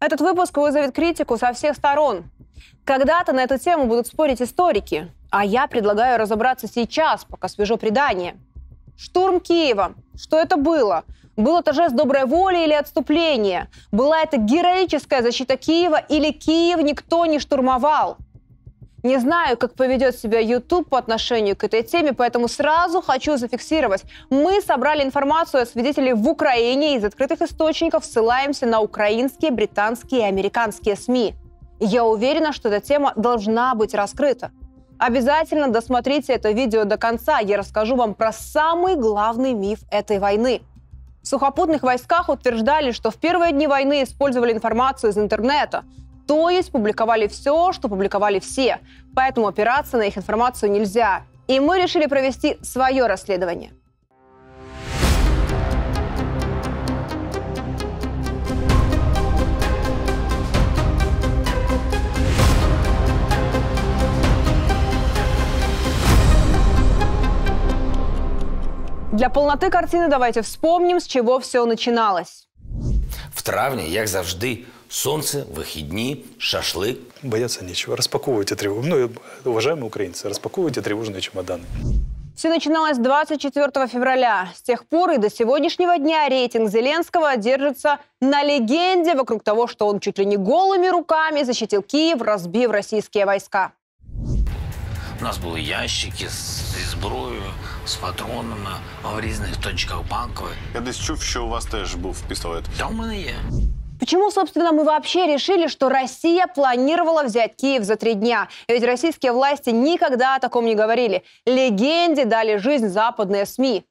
Этот выпуск вызовет критику со всех сторон. Когда-то на эту тему будут спорить историки, а я предлагаю разобраться сейчас, пока свежо предание. Штурм Киева. Что это было? Был это жест доброй воли или отступления? Была это героическая защита Киева или Киев никто не штурмовал? Не знаю, как поведет себя YouTube по отношению к этой теме, поэтому сразу хочу зафиксировать. Мы собрали информацию о свидетелей в Украине из открытых источников, ссылаемся на украинские, британские и американские СМИ. Я уверена, что эта тема должна быть раскрыта. Обязательно досмотрите это видео до конца. Я расскажу вам про самый главный миф этой войны. В сухопутных войсках утверждали, что в первые дни войны использовали информацию из интернета. То есть публиковали все, что публиковали все. Поэтому опираться на их информацию нельзя. И мы решили провести свое расследование. Для полноты картины давайте вспомним, с чего все начиналось. В травні, як завжди, сонце, вихідні, шашлик. Бояться нечего. Распаковывайте тревогу. Ну, уважаемые украинцы, распаковывайте тревожные чемоданы. Все начиналось 24 февраля. С тех пор и до сегодняшнего дня рейтинг Зеленского держится на легенде вокруг того, что он чуть ли не голыми руками защитил Киев, разбив российские войска. У нас були ящики з- зі зброєю, з патронами в різних точках банкових. Я десь чув, що у вас теж був пістолет. Та в мене є. Почему, собственно, мы вообще решили, что Россия планировала взять Киев за три дня? Ведь российские власти никогда о таком не говорили. Легенде дали жизнь западные СМИ.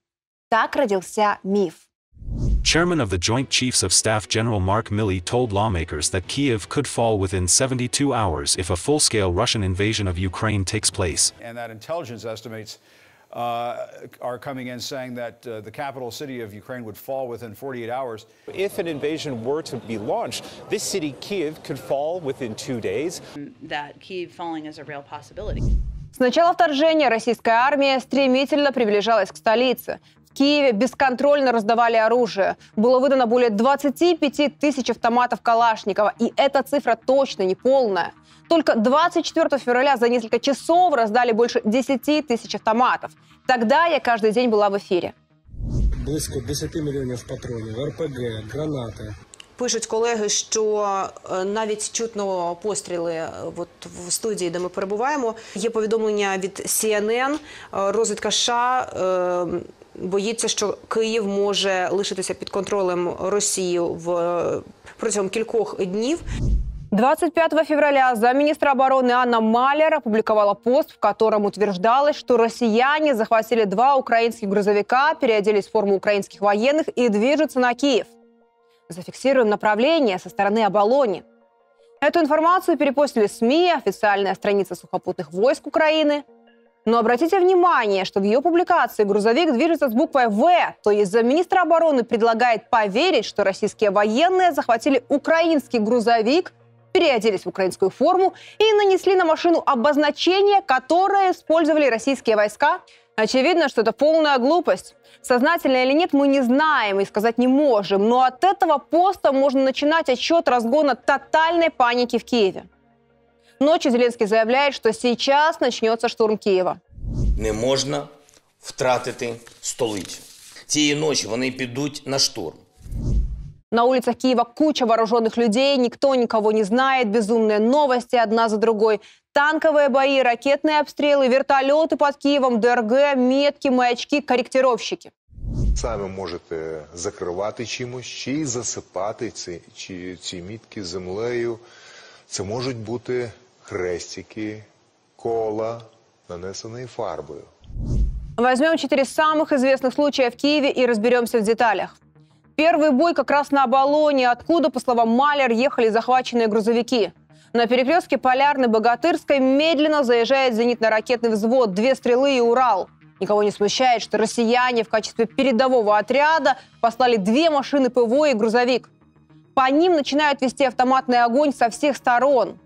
Так родился миф. Chairman of the Joint Chiefs of Staff General Mark Milley told lawmakers that Kiev could fall within 72 hours if a full scale Russian invasion of Ukraine takes place. and that intelligence estimates uh, are coming in saying that uh, the capital city of Ukraine would fall within 48 hours. If an invasion were to be launched, this city, Kiev, could fall within two days. that Kiev falling is a real possibility. С начала вторжения российская армия стремительно приближалась к столице. В Киеве бесконтрольно раздавали оружие. Было выдано более 25 тысяч автоматов Калашникова. И эта цифра точно не полная. Только 24 февраля за несколько часов раздали больше 10 тысяч автоматов. Тогда я каждый день была в эфире. близько 10 мільйонів патронів, РПГ, гранати. Пишуть колеги, що е, навіть чутно постріли е, от в студії, де ми перебуваємо. Є повідомлення від CNN, е, розвідка США е, боїться, що Київ може лишитися під контролем Росії в е, протягом кількох днів. 25 февраля замминистра обороны Анна Малер опубликовала пост, в котором утверждалось, что россияне захватили два украинских грузовика, переоделись в форму украинских военных и движутся на Киев. Зафиксируем направление со стороны Оболони. Эту информацию перепостили СМИ, официальная страница сухопутных войск Украины. но обратите внимание, что в ее публикации грузовик движется с буквой «В», то есть замминистра обороны предлагает поверить, что российские военные захватили украинский грузовик, переоделись в украинскую форму и нанесли на машину обозначение, которое использовали российские войска. Очевидно, что это полная глупость. Сознательно или нет, мы не знаем и сказать не можем. Но от этого поста можно начинать отсчет разгона тотальной паники в Киеве. Ночью Зеленский заявляет, что сейчас начнется штурм Киева. Не можна втратити столицю. Цієї ночі вони підуть на штурм. На улицах Киева куча вооруженных людей, никто никого не знает, безумные новости одна за другой. Танковые бои, ракетные обстрелы, вертолеты под Киевом, ДРГ, метки, маячки, корректировщики. Саме можете закривати чимось чи й засипати ці, чи, ці мітки землею. Це можуть бути хрестики, кола, нанесені фарбою. Возьмем четыре самых известных случая в Киеве и разберемся в деталях. Первый бой как раз на Оболоне, откуда, по словам Малер, ехали захваченные грузовики. На перекрестке Полярной-Богатырской медленно заезжает зенитно-ракетный взвод, две стрелы и Урал. Никого не смущает, что россияне в качестве передового отряда послали две машины ПВО и грузовик. По ним начинают вести автоматный огонь со всех сторон.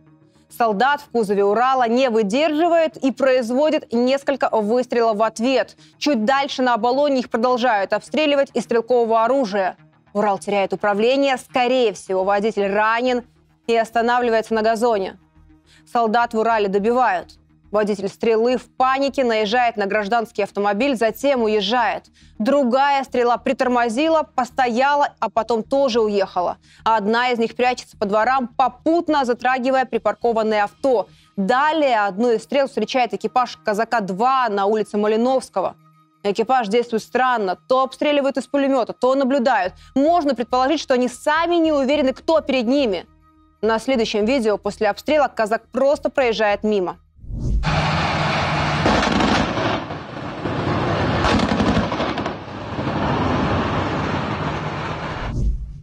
Солдат в кузове Урала не выдерживает и производит несколько выстрелов в ответ. Чуть дальше на Оболоне их продолжают обстреливать из стрелкового оружия. Урал теряет управление, скорее всего, водитель ранен и останавливается на газоне. Солдат в Урале добивают. Водитель стрелы в панике наезжает на гражданский автомобиль, затем уезжает. Другая стрела притормозила, постояла, а потом тоже уехала. А одна из них прячется по дворам, попутно затрагивая припаркованное авто. Далее одну из стрел встречает экипаж «Казака-2» на улице Малиновского. Экипаж действует странно. То обстреливают из пулемета, то наблюдают. Можно предположить, что они сами не уверены, кто перед ними. На следующем видео после обстрела казак просто проезжает мимо.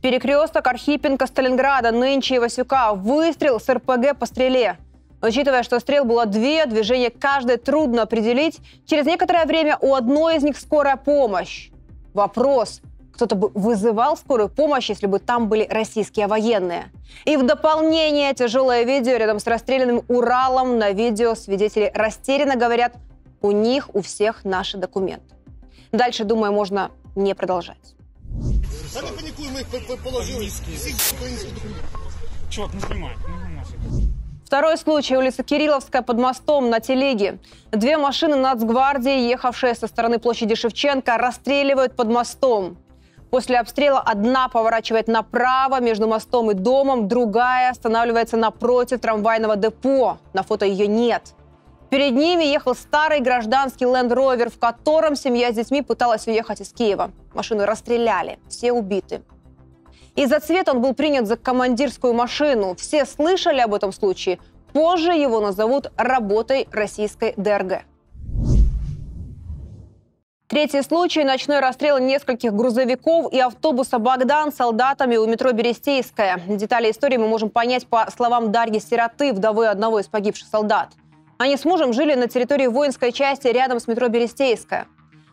Перекресток Архипенко Сталинграда, нынче и Васюка. Выстрел с РПГ по стреле. Учитывая, что стрел было две, движение каждой трудно определить, через некоторое время у одной из них скорая помощь. Вопрос, кто-то бы вызывал скорую помощь, если бы там были российские военные. И в дополнение тяжелое видео рядом с расстрелянным Уралом на видео свидетели растерянно говорят, у них у всех наши документы. Дальше, думаю, можно не продолжать. Да не паникуй, мы их положили. Чувак, не снимай. Второй случай. Улица Кирилловская под мостом на телеге. Две машины нацгвардии, ехавшие со стороны площади Шевченко, расстреливают под мостом. После обстрела одна поворачивает направо между мостом и домом, другая останавливается напротив трамвайного депо. На фото ее нет. Перед ними ехал старый гражданский Land Rover, в котором семья с детьми пыталась уехать из Киева. Машину расстреляли, все убиты. Из-за цвета он был принят за командирскую машину. Все слышали об этом случае. Позже его назовут работой российской ДРГ. Третий случай – ночной расстрел нескольких грузовиков и автобуса «Богдан» солдатами у метро Берестейская. Детали истории мы можем понять по словам Дарьи Сироты, вдовы одного из погибших солдат. Они с мужем жили на территории воинской части рядом с метро Берестейская.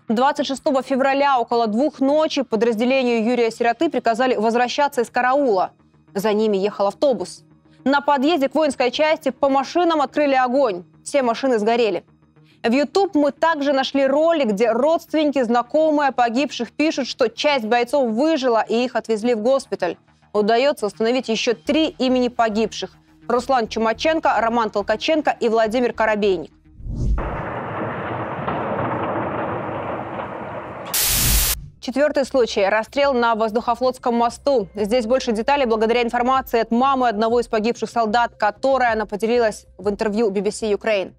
26 февраля около двух ночи подразделению Юрия Сироты приказали возвращаться из караула. За ними ехал автобус. На подъезде к воинской части по машинам открыли огонь. Все машины сгорели. В YouTube мы также нашли ролик, где родственники, знакомые погибших пишут, что часть бойцов выжила и их отвезли в госпиталь. Удается установить еще три имени погибших. Руслан Чумаченко, Роман Толкаченко и Владимир Коробейник. Четвертый случай – расстрел на воздухофлотском мосту. Здесь больше деталей благодаря информации от мамы одного из погибших солдат, которой она поделилась в интервью BBC Ukraine.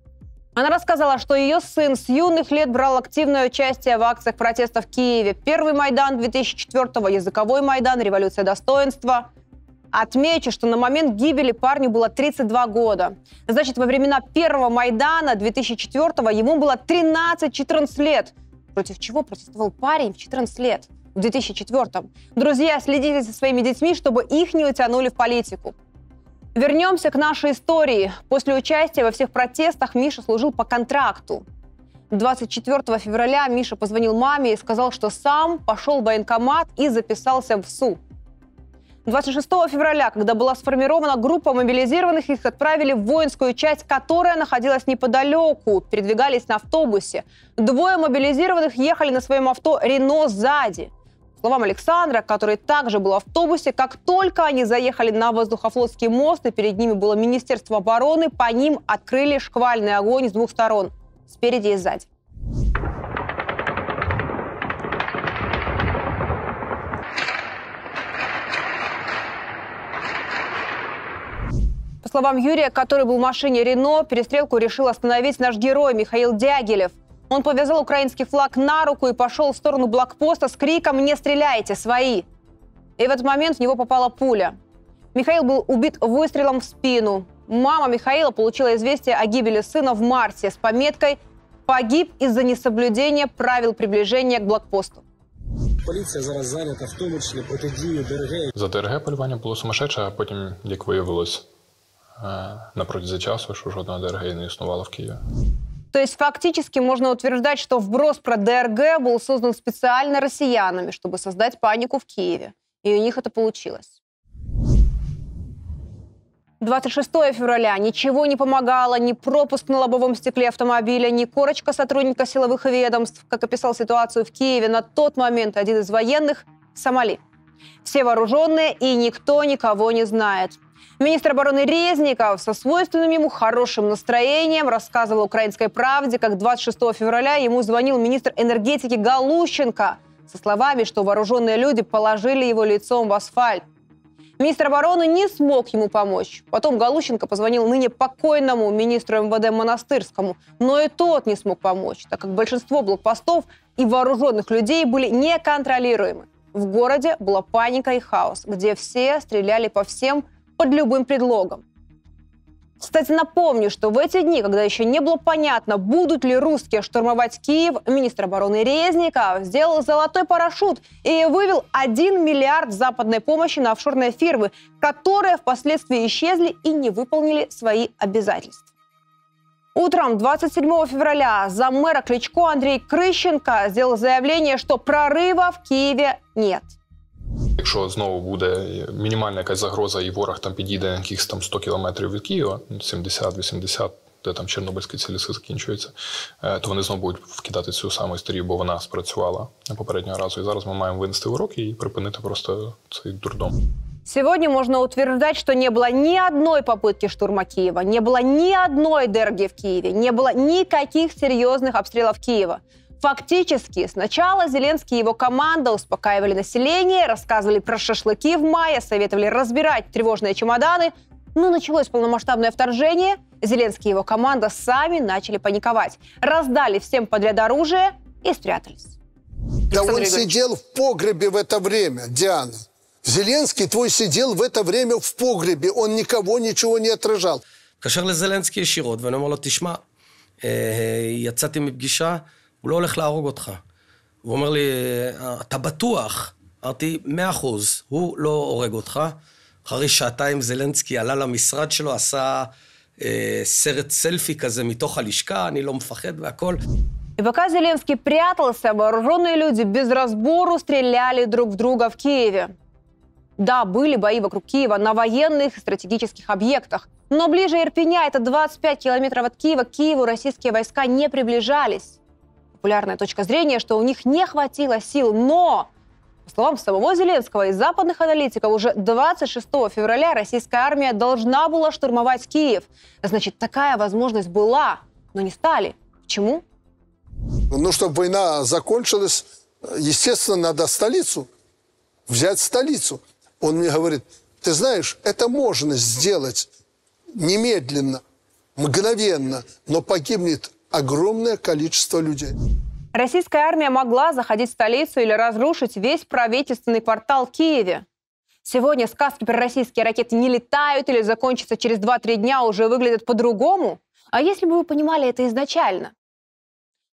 Она рассказала, что ее сын с юных лет брал активное участие в акциях протеста в Киеве. Первый Майдан 2004-го, языковой Майдан, революция достоинства. Отмечу, что на момент гибели парню было 32 года. Значит, во времена первого Майдана 2004-го ему было 13-14 лет – против чего протестовал парень в 14 лет в 2004-м. Друзья, следите за своими детьми, чтобы их не утянули в политику. Вернемся к нашей истории. После участия во всех протестах Миша служил по контракту. 24 февраля Миша позвонил маме и сказал, что сам пошел в военкомат и записался в СУ. 26 февраля, когда была сформирована группа мобилизированных, их отправили в воинскую часть, которая находилась неподалеку, передвигались на автобусе. Двое мобилизированных ехали на своем авто «Рено» сзади. По словам Александра, который также был в автобусе, как только они заехали на воздухофлотский мост, и перед ними было Министерство обороны, по ним открыли шквальный огонь с двух сторон, спереди и сзади. По словам Юрия, который был в машине Рено, перестрелку решил остановить наш герой Михаил Дягилев. Он повязал украинский флаг на руку и пошел в сторону блокпоста с криком «Не стреляйте, свои!». И в этот момент в него попала пуля. Михаил был убит выстрелом в спину. Мама Михаила получила известие о гибели сына в марте с пометкой «Погиб из-за несоблюдения правил приближения к блокпосту». Поліція зараз зайнята в тому числі протидією ДРГ. За ДРГ полювання було сумасшедше, а потім, як виявилось, на протязі часу, що жодного ДРГ не існувало в Киеве. То есть фактически можно утверждать, что вброс про ДРГ был создан специально россиянами, чтобы создать панику в Киеве. И у них это получилось. 26 февраля. Ничего не помогало, ни пропуск на лобовом стекле автомобиля, ни корочка сотрудника силовых ведомств. Как описал ситуацию в Киеве на тот момент один из военных – Сомали. Все вооруженные, и никто никого не знает. Министр обороны Резников со свойственным ему хорошим настроением рассказывал «Украинской правде», как 26 февраля ему звонил министр энергетики Галущенко со словами, что вооруженные люди положили его лицом в асфальт. Министр обороны не смог ему помочь. Потом Галущенко позвонил ныне покойному министру МВД Монастырскому, но и тот не смог помочь, так как большинство блокпостов и вооруженных людей были неконтролируемы. В городе была паника и хаос, где все стреляли по всем под любым предлогом. Кстати, напомню, что в эти дни, когда еще не было понятно, будут ли русские штурмовать Киев, министр обороны Резников сделал золотой парашют и вывел 1 миллиард западной помощи на офшорные фирмы, которые впоследствии исчезли и не выполнили свои обязательства. Утром 27 февраля за мэра Кличко Андрей Крыщенко сделал заявление, что прорыва в Киеве нет – Якщо знову буде мінімальна якась загроза, і ворог там підійде на якихось там 100 кілометрів від Києва, 70-80, де там Чорнобильські ці ліси закінчуються, то вони знову будуть вкидати цю саму історію, бо вона спрацювала попереднього разу. І зараз ми маємо винести уроки і припинити просто цей дурдом. Сегодня можно утверждать, что не было ни одной попытки штурма Киева, не было ни одной дерги в Киеве, не было никаких серьезных обстрелов Киева. Фактически, сначала Зеленский и его команда успокаивали население, рассказывали про шашлыки в мае, советовали разбирать тревожные чемоданы. Но началось полномасштабное вторжение, Зеленский и его команда сами начали паниковать. Раздали всем подряд оружие и спрятались. Да он сидел в погребе в это время, Диана. Зеленский твой сидел в это время в погребе, он никого ничего не отражал. התקשר לזלנסקי ישירות, ואני אומר לו, תשמע, יצאתי מפגישה הוא לא הולך להרוג אותך. הוא אומר לי, אתה בטוח? אמרתי, מאה אחוז, הוא לא הורג אותך. אחרי שעתיים זלנסקי עלה למשרד שלו, עשה אה, סרט סלפי כזה מתוך הלשכה, אני לא מפחד והכל. И пока Зеленский прятался, вооруженные люди без разбору стреляли друг в друга в Киеве. Да, были бои вокруг Киева на военных и стратегических объектах. Но ближе Ирпеня, это 25 километров от Киева, к Киеву российские войска не приближались популярная точка зрения, что у них не хватило сил, но по словам самого Зеленского и западных аналитиков, уже 26 февраля российская армия должна была штурмовать Киев. Значит, такая возможность была, но не стали. Почему? Ну, чтобы война закончилась, естественно, надо столицу, взять столицу. Он мне говорит, ты знаешь, это можно сделать немедленно, мгновенно, но погибнет огромное количество людей. Российская армия могла заходить в столицу или разрушить весь правительственный квартал в Киеве. Сегодня сказки про российские ракеты не летают или закончатся через 2-3 дня уже выглядят по-другому. А если бы вы понимали это изначально?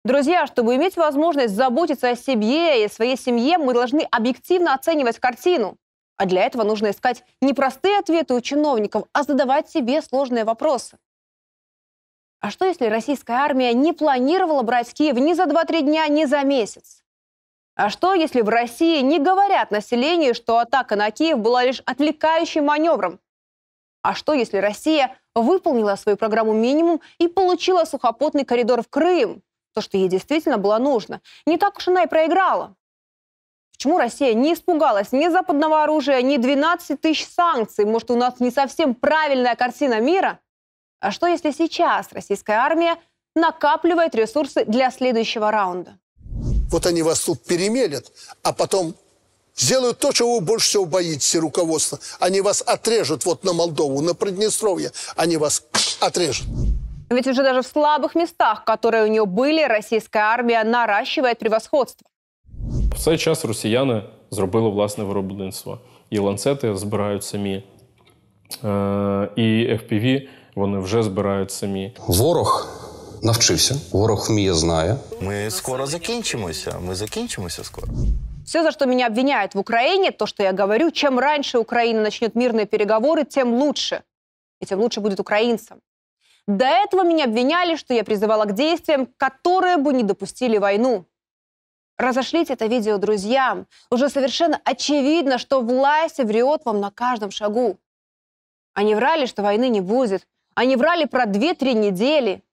Друзья, чтобы иметь возможность заботиться о себе и своей семье, мы должны объективно оценивать картину. А для этого нужно искать не простые ответы у чиновников, а задавать себе сложные вопросы. А что, если российская армия не планировала брать Киев ни за 2-3 дня, ни за месяц? А что, если в России не говорят населению, что атака на Киев была лишь отвлекающим маневром? А что, если Россия выполнила свою программу минимум и получила сухопутный коридор в Крым? То, что ей действительно было нужно. Не так уж она и проиграла. Почему Россия не испугалась ни западного оружия, ни 12 тысяч санкций? Может, у нас не совсем правильная картина мира? А что если сейчас российская армия накапливает ресурсы для следующего раунда? Вот они вас тут перемелят, а потом сделают то, чего вы больше всего боитесь, руководство. Они вас отрежут вот на Молдову, на Приднестровье. Они вас отрежут. Ведь уже даже в слабых местах, которые у нее были, российская армія наращивает превосходство. В цей час росіяни зробили власне виробництво. І ланцети збирають самі, і FPV вони вже збирають самі. Ворог навчився, ворог вміє, знає. Ми скоро закінчимося. Ми закінчимося скоро. Все, за что меня обвиняют в Украине, то, что я говорю, чем раньше Украина начнет мирные переговоры, тем лучше. И тем лучше будет украинцам. До этого меня обвиняли, что я призывала к действиям, которые бы не допустили войну. Разошлите это видео друзьям. Уже совершенно очевидно, что власть врет вам на каждом шагу. Они врали, что войны не будет, они врали про 2-3 недели,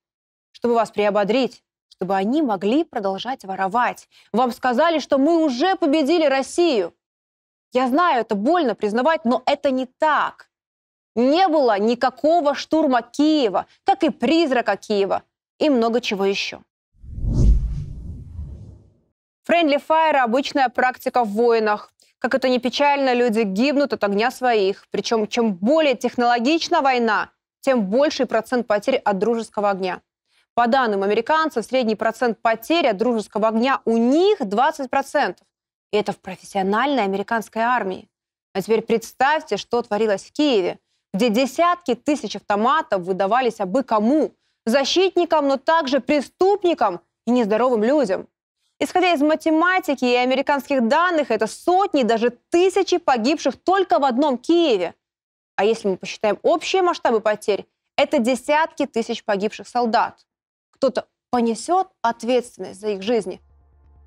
чтобы вас приободрить, чтобы они могли продолжать воровать. Вам сказали, что мы уже победили Россию. Я знаю, это больно признавать, но это не так. Не было никакого штурма Киева, как и призрака Киева, и много чего еще. Friendly Fire – обычная практика в войнах. Как это не печально, люди гибнут от огня своих. Причем, чем более технологична война, тем больший процент потерь от дружеского огня. По данным американцев, средний процент потерь от дружеского огня у них 20%. И это в профессиональной американской армии. А теперь представьте, что творилось в Киеве, где десятки тысяч автоматов выдавались абы кому. Защитникам, но также преступникам и нездоровым людям. Исходя из математики и американских данных, это сотни, даже тысячи погибших только в одном Киеве. А если мы посчитаем общие масштабы потерь, это десятки тысяч погибших солдат. Кто-то понесет ответственность за их жизни?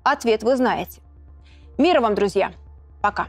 Ответ вы знаете. Мира вам, друзья. Пока.